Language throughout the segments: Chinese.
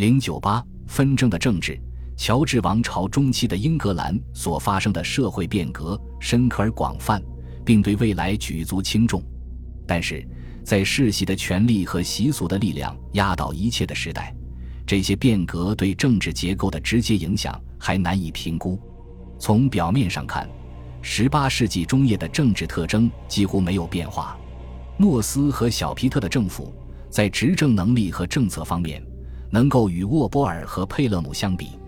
零九八纷争的政治，乔治王朝中期的英格兰所发生的社会变革深刻而广泛，并对未来举足轻重。但是在世袭的权力和习俗的力量压倒一切的时代，这些变革对政治结构的直接影响还难以评估。从表面上看，十八世纪中叶的政治特征几乎没有变化。诺斯和小皮特的政府在执政能力和政策方面。能够与沃波尔和佩勒姆相比，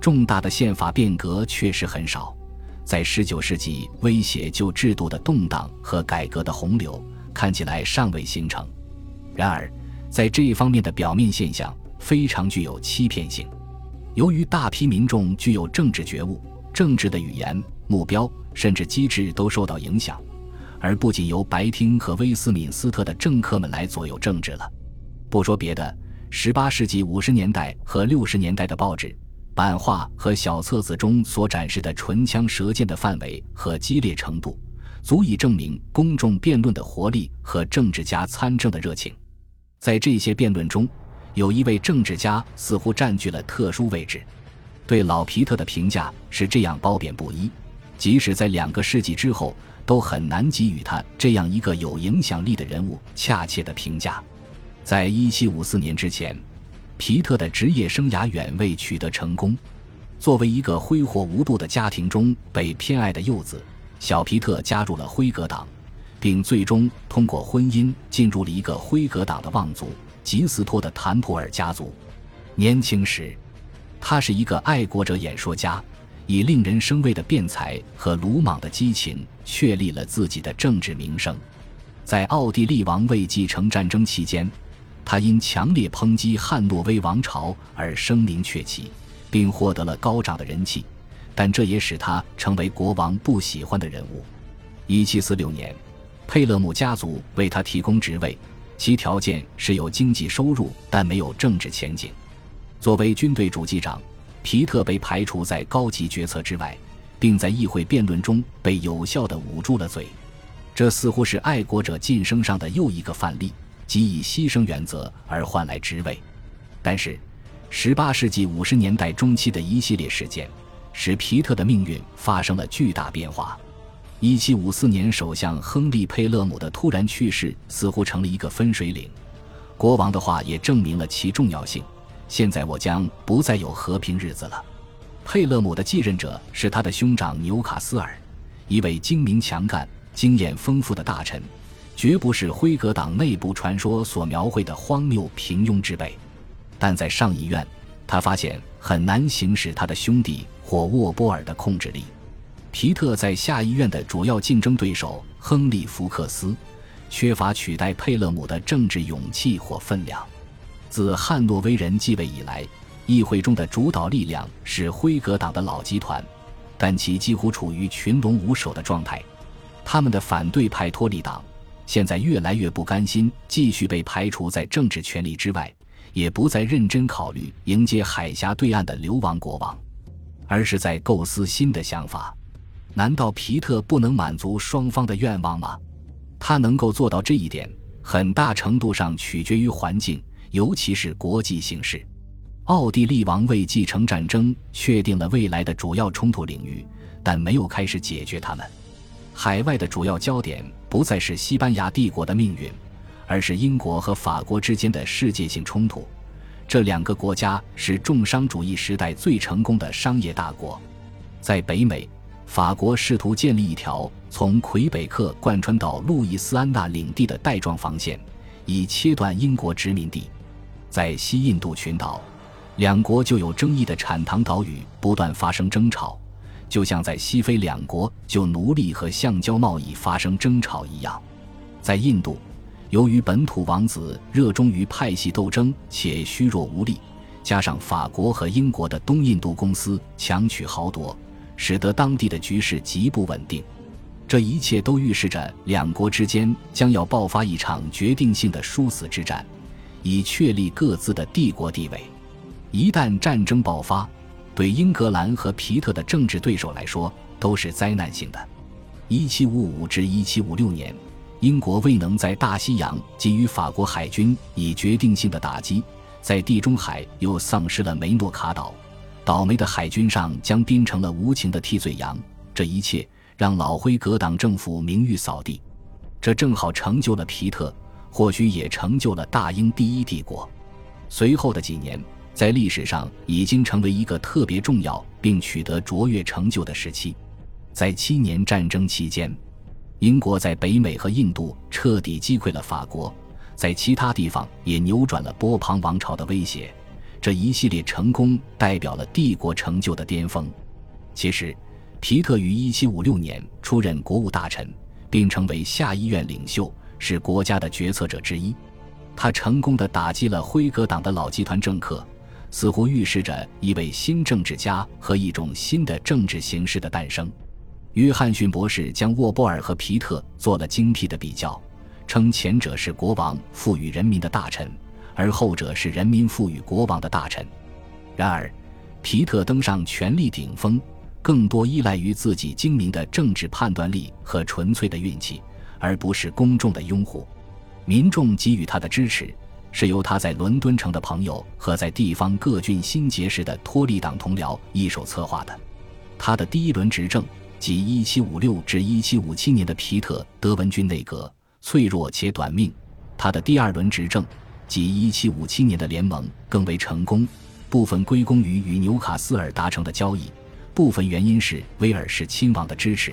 重大的宪法变革确实很少。在19世纪，威胁旧制度的动荡和改革的洪流看起来尚未形成。然而，在这一方面的表面现象非常具有欺骗性。由于大批民众具有政治觉悟，政治的语言、目标甚至机制都受到影响，而不仅由白厅和威斯敏斯特的政客们来左右政治了。不说别的。十八世纪五十年代和六十年代的报纸、版画和小册子中所展示的唇枪舌剑的范围和激烈程度，足以证明公众辩论的活力和政治家参政的热情。在这些辩论中，有一位政治家似乎占据了特殊位置。对老皮特的评价是这样褒贬不一，即使在两个世纪之后，都很难给予他这样一个有影响力的人物恰切的评价。在一七五四年之前，皮特的职业生涯远未取得成功。作为一个挥霍无度的家庭中被偏爱的幼子，小皮特加入了辉格党，并最终通过婚姻进入了一个辉格党的望族吉斯托的坦普尔家族。年轻时，他是一个爱国者演说家，以令人生畏的辩才和鲁莽的激情确立了自己的政治名声。在奥地利王位继承战争期间。他因强烈抨击汉诺威王朝而声名鹊起，并获得了高涨的人气，但这也使他成为国王不喜欢的人物。1746年，佩勒姆家族为他提供职位，其条件是有经济收入但没有政治前景。作为军队主机长，皮特被排除在高级决策之外，并在议会辩论中被有效地捂住了嘴。这似乎是爱国者晋升上的又一个范例。即以牺牲原则而换来职位，但是，十八世纪五十年代中期的一系列事件使皮特的命运发生了巨大变化。一七五四年，首相亨利·佩勒姆的突然去世似乎成了一个分水岭。国王的话也证明了其重要性。现在我将不再有和平日子了。佩勒姆的继任者是他的兄长纽卡斯尔，一位精明强干、经验丰富的大臣。绝不是辉格党内部传说所描绘的荒谬平庸之辈，但在上议院，他发现很难行使他的兄弟或沃波尔的控制力。皮特在下议院的主要竞争对手亨利·福克斯，缺乏取代佩勒姆的政治勇气或分量。自汉诺威人继位以来，议会中的主导力量是辉格党的老集团，但其几乎处于群龙无首的状态。他们的反对派托利党。现在越来越不甘心继续被排除在政治权力之外，也不再认真考虑迎接海峡对岸的流亡国王，而是在构思新的想法。难道皮特不能满足双方的愿望吗？他能够做到这一点，很大程度上取决于环境，尤其是国际形势。奥地利王位继承战争确定了未来的主要冲突领域，但没有开始解决它们。海外的主要焦点不再是西班牙帝国的命运，而是英国和法国之间的世界性冲突。这两个国家是重商主义时代最成功的商业大国。在北美，法国试图建立一条从魁北克贯穿到路易斯安那领地的带状防线，以切断英国殖民地。在西印度群岛，两国就有争议的产糖岛屿不断发生争吵。就像在西非两国就奴隶和橡胶贸易发生争吵一样，在印度，由于本土王子热衷于派系斗争且虚弱无力，加上法国和英国的东印度公司强取豪夺，使得当地的局势极不稳定。这一切都预示着两国之间将要爆发一场决定性的殊死之战，以确立各自的帝国地位。一旦战争爆发，对英格兰和皮特的政治对手来说都是灾难性的。1755至1756年，英国未能在大西洋给予法国海军以决定性的打击，在地中海又丧失了梅诺卡岛，倒霉的海军上将变成了无情的替罪羊。这一切让老辉格党政府名誉扫地，这正好成就了皮特，或许也成就了大英第一帝国。随后的几年，在历史上已经成为一个特别重要并取得卓越成就的时期。在七年战争期间，英国在北美和印度彻底击溃了法国，在其他地方也扭转了波旁王朝的威胁。这一系列成功代表了帝国成就的巅峰。其实。皮特于1756年出任国务大臣，并成为下议院领袖，是国家的决策者之一。他成功的打击了辉格党的老集团政客，似乎预示着一位新政治家和一种新的政治形式的诞生。约翰逊博士将沃波尔和皮特做了精辟的比较，称前者是国王赋予人民的大臣，而后者是人民赋予国王的大臣。然而，皮特登上权力顶峰。更多依赖于自己精明的政治判断力和纯粹的运气，而不是公众的拥护。民众给予他的支持，是由他在伦敦城的朋友和在地方各郡新结识的托利党同僚一手策划的。他的第一轮执政，即1756至1757年的皮特·德文军内阁，脆弱且短命；他的第二轮执政，即1757年的联盟，更为成功，部分归功于与纽卡斯尔达成的交易。部分原因是威尔士亲王的支持，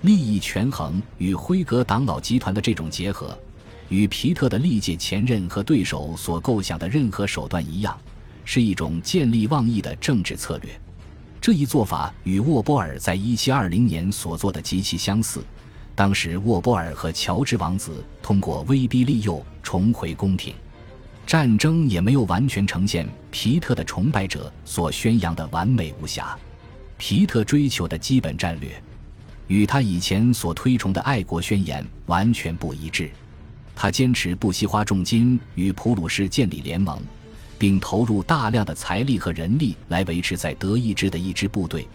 利益权衡与辉格党老集团的这种结合，与皮特的历届前任和对手所构想的任何手段一样，是一种见利忘义的政治策略。这一做法与沃波尔在1720年所做的极其相似。当时，沃波尔和乔治王子通过威逼利诱重回宫廷，战争也没有完全呈现皮特的崇拜者所宣扬的完美无瑕。皮特追求的基本战略，与他以前所推崇的爱国宣言完全不一致。他坚持不惜花重金与普鲁士建立联盟，并投入大量的财力和人力来维持在德意志的一支部队。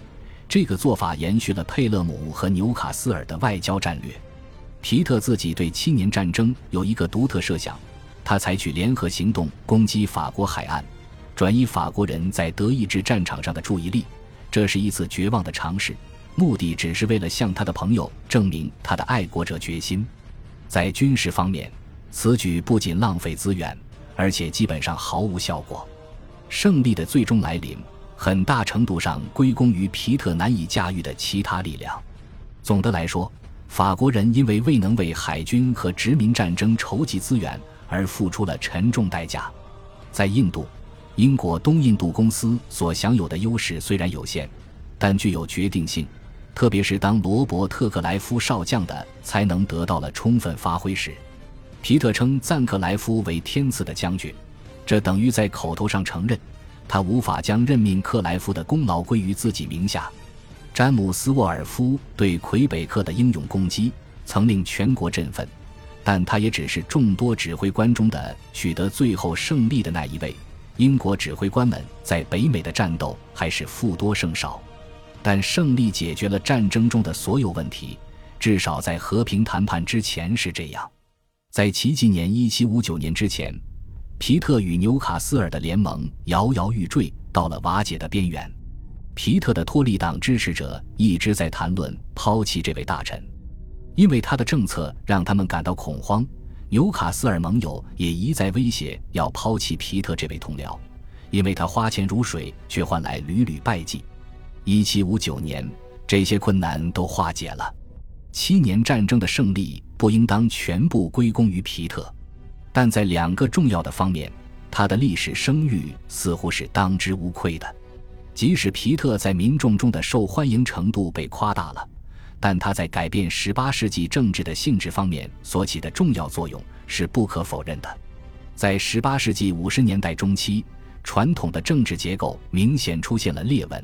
这个做法延续了佩勒姆和纽卡斯尔的外交战略。皮特自己对七年战争有一个独特设想：他采取联合行动攻击法国海岸，转移法国人在德意志战场上的注意力。这是一次绝望的尝试，目的只是为了向他的朋友证明他的爱国者决心。在军事方面，此举不仅浪费资源，而且基本上毫无效果。胜利的最终来临，很大程度上归功于皮特难以驾驭的其他力量。总的来说，法国人因为未能为海军和殖民战争筹集资源而付出了沉重代价。在印度。英国东印度公司所享有的优势虽然有限，但具有决定性，特别是当罗伯特克莱夫少将的才能得到了充分发挥时。皮特称赞克莱夫为天赐的将军，这等于在口头上承认他无法将任命克莱夫的功劳归于自己名下。詹姆斯沃尔夫对魁北克的英勇攻击曾令全国振奋，但他也只是众多指挥官中的取得最后胜利的那一位。英国指挥官们在北美的战斗还是负多胜少，但胜利解决了战争中的所有问题，至少在和平谈判之前是这样。在奇迹年1759年之前，皮特与纽卡斯尔的联盟摇摇欲坠，到了瓦解的边缘。皮特的托利党支持者一直在谈论抛弃这位大臣，因为他的政策让他们感到恐慌。纽卡斯尔盟友也一再威胁要抛弃皮特这位同僚，因为他花钱如水，却换来屡屡败绩。一七五九年，这些困难都化解了。七年战争的胜利不应当全部归功于皮特，但在两个重要的方面，他的历史声誉似乎是当之无愧的。即使皮特在民众中的受欢迎程度被夸大了。但他在改变18世纪政治的性质方面所起的重要作用是不可否认的。在18世纪50年代中期，传统的政治结构明显出现了裂纹，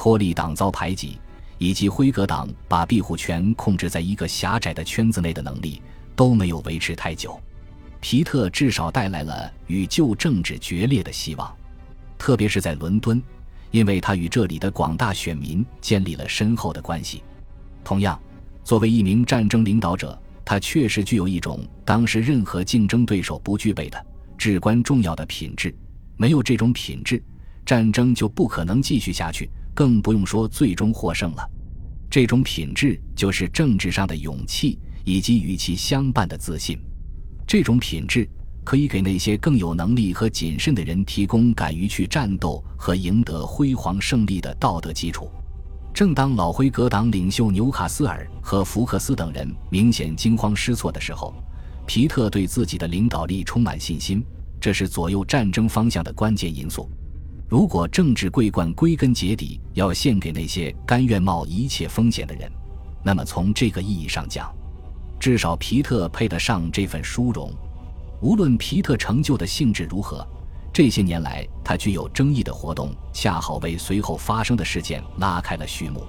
托利党遭排挤，以及辉格党把庇护权控制在一个狭窄的圈子内的能力都没有维持太久。皮特至少带来了与旧政治决裂的希望，特别是在伦敦，因为他与这里的广大选民建立了深厚的关系。同样，作为一名战争领导者，他确实具有一种当时任何竞争对手不具备的至关重要的品质。没有这种品质，战争就不可能继续下去，更不用说最终获胜了。这种品质就是政治上的勇气，以及与其相伴的自信。这种品质可以给那些更有能力和谨慎的人提供敢于去战斗和赢得辉煌胜利的道德基础。正当老辉格党领袖纽卡斯尔和福克斯等人明显惊慌失措的时候，皮特对自己的领导力充满信心，这是左右战争方向的关键因素。如果政治桂冠归根结底要献给那些甘愿冒一切风险的人，那么从这个意义上讲，至少皮特配得上这份殊荣。无论皮特成就的性质如何，这些年来他具有争议的活动恰好为随后发生的事件拉开了序幕。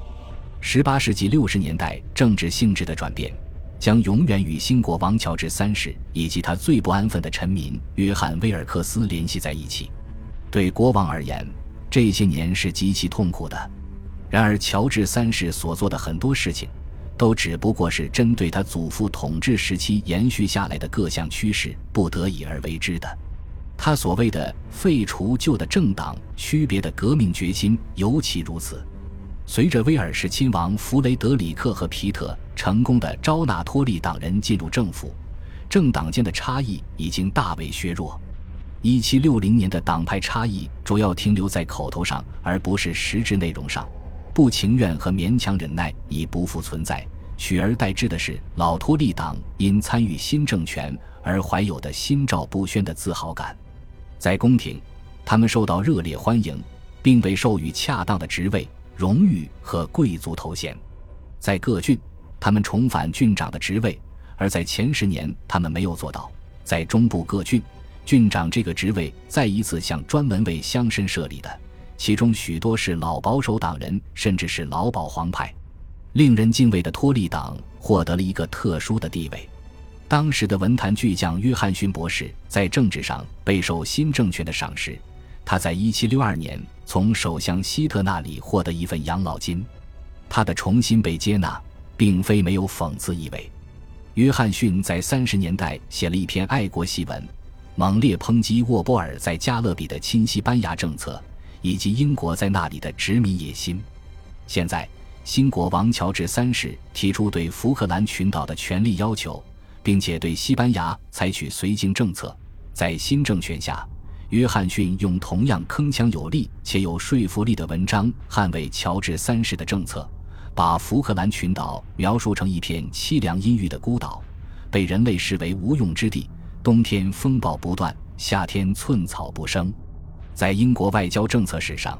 十八世纪六十年代政治性质的转变，将永远与新国王乔治三世以及他最不安分的臣民约翰威尔克斯联系在一起。对国王而言，这些年是极其痛苦的。然而，乔治三世所做的很多事情，都只不过是针对他祖父统治时期延续下来的各项趋势不得已而为之的。他所谓的废除旧的政党区别的革命决心尤其如此。随着威尔士亲王弗雷德里克和皮特成功的招纳托利党人进入政府，政党间的差异已经大为削弱。一七六零年的党派差异主要停留在口头上，而不是实质内容上。不情愿和勉强忍耐已不复存在，取而代之的是老托利党因参与新政权而怀有的心照不宣的自豪感。在宫廷，他们受到热烈欢迎，并被授予恰当的职位、荣誉和贵族头衔。在各郡，他们重返郡长的职位，而在前十年他们没有做到。在中部各郡。郡长这个职位再一次向专门为乡绅设立的，其中许多是老保守党人，甚至是老保皇派。令人敬畏的托利党获得了一个特殊的地位。当时的文坛巨匠约翰逊博士在政治上备受新政权的赏识，他在1762年从首相希特那里获得一份养老金。他的重新被接纳，并非没有讽刺意味。约翰逊在三十年代写了一篇爱国檄文。猛烈抨击沃波尔在加勒比的亲西班牙政策，以及英国在那里的殖民野心。现在，新国王乔治三世提出对福克兰群岛的权利要求，并且对西班牙采取绥靖政策。在新政权下，约翰逊用同样铿锵有力且有说服力的文章捍卫乔治三世的政策，把福克兰群岛描述成一片凄凉阴郁的孤岛，被人类视为无用之地。冬天风暴不断，夏天寸草不生。在英国外交政策史上，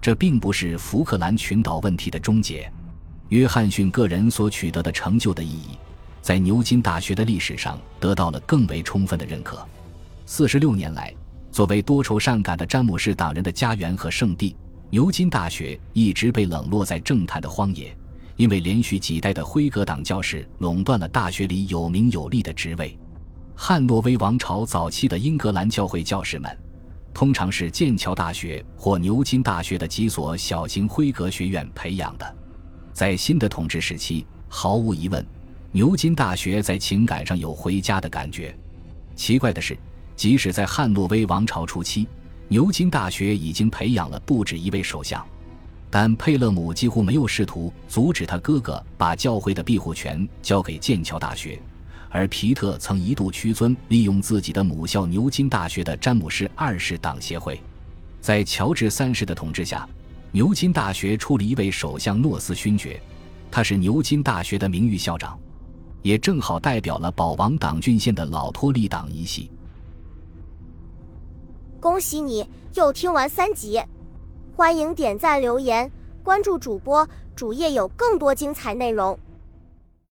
这并不是福克兰群岛问题的终结。约翰逊个人所取得的成就的意义，在牛津大学的历史上得到了更为充分的认可。四十六年来，作为多愁善感的詹姆士党人的家园和圣地，牛津大学一直被冷落在政坛的荒野，因为连续几代的辉格党教士垄断了大学里有名有利的职位。汉诺威王朝早期的英格兰教会教士们，通常是剑桥大学或牛津大学的几所小型辉格学院培养的。在新的统治时期，毫无疑问，牛津大学在情感上有回家的感觉。奇怪的是，即使在汉诺威王朝初期，牛津大学已经培养了不止一位首相，但佩勒姆几乎没有试图阻止他哥哥把教会的庇护权交给剑桥大学。而皮特曾一度屈尊，利用自己的母校牛津大学的詹姆士二世党协会。在乔治三世的统治下，牛津大学出了一位首相诺斯勋爵，他是牛津大学的名誉校长，也正好代表了保王党郡县的老托利党一系。恭喜你又听完三集，欢迎点赞、留言、关注主播，主页有更多精彩内容。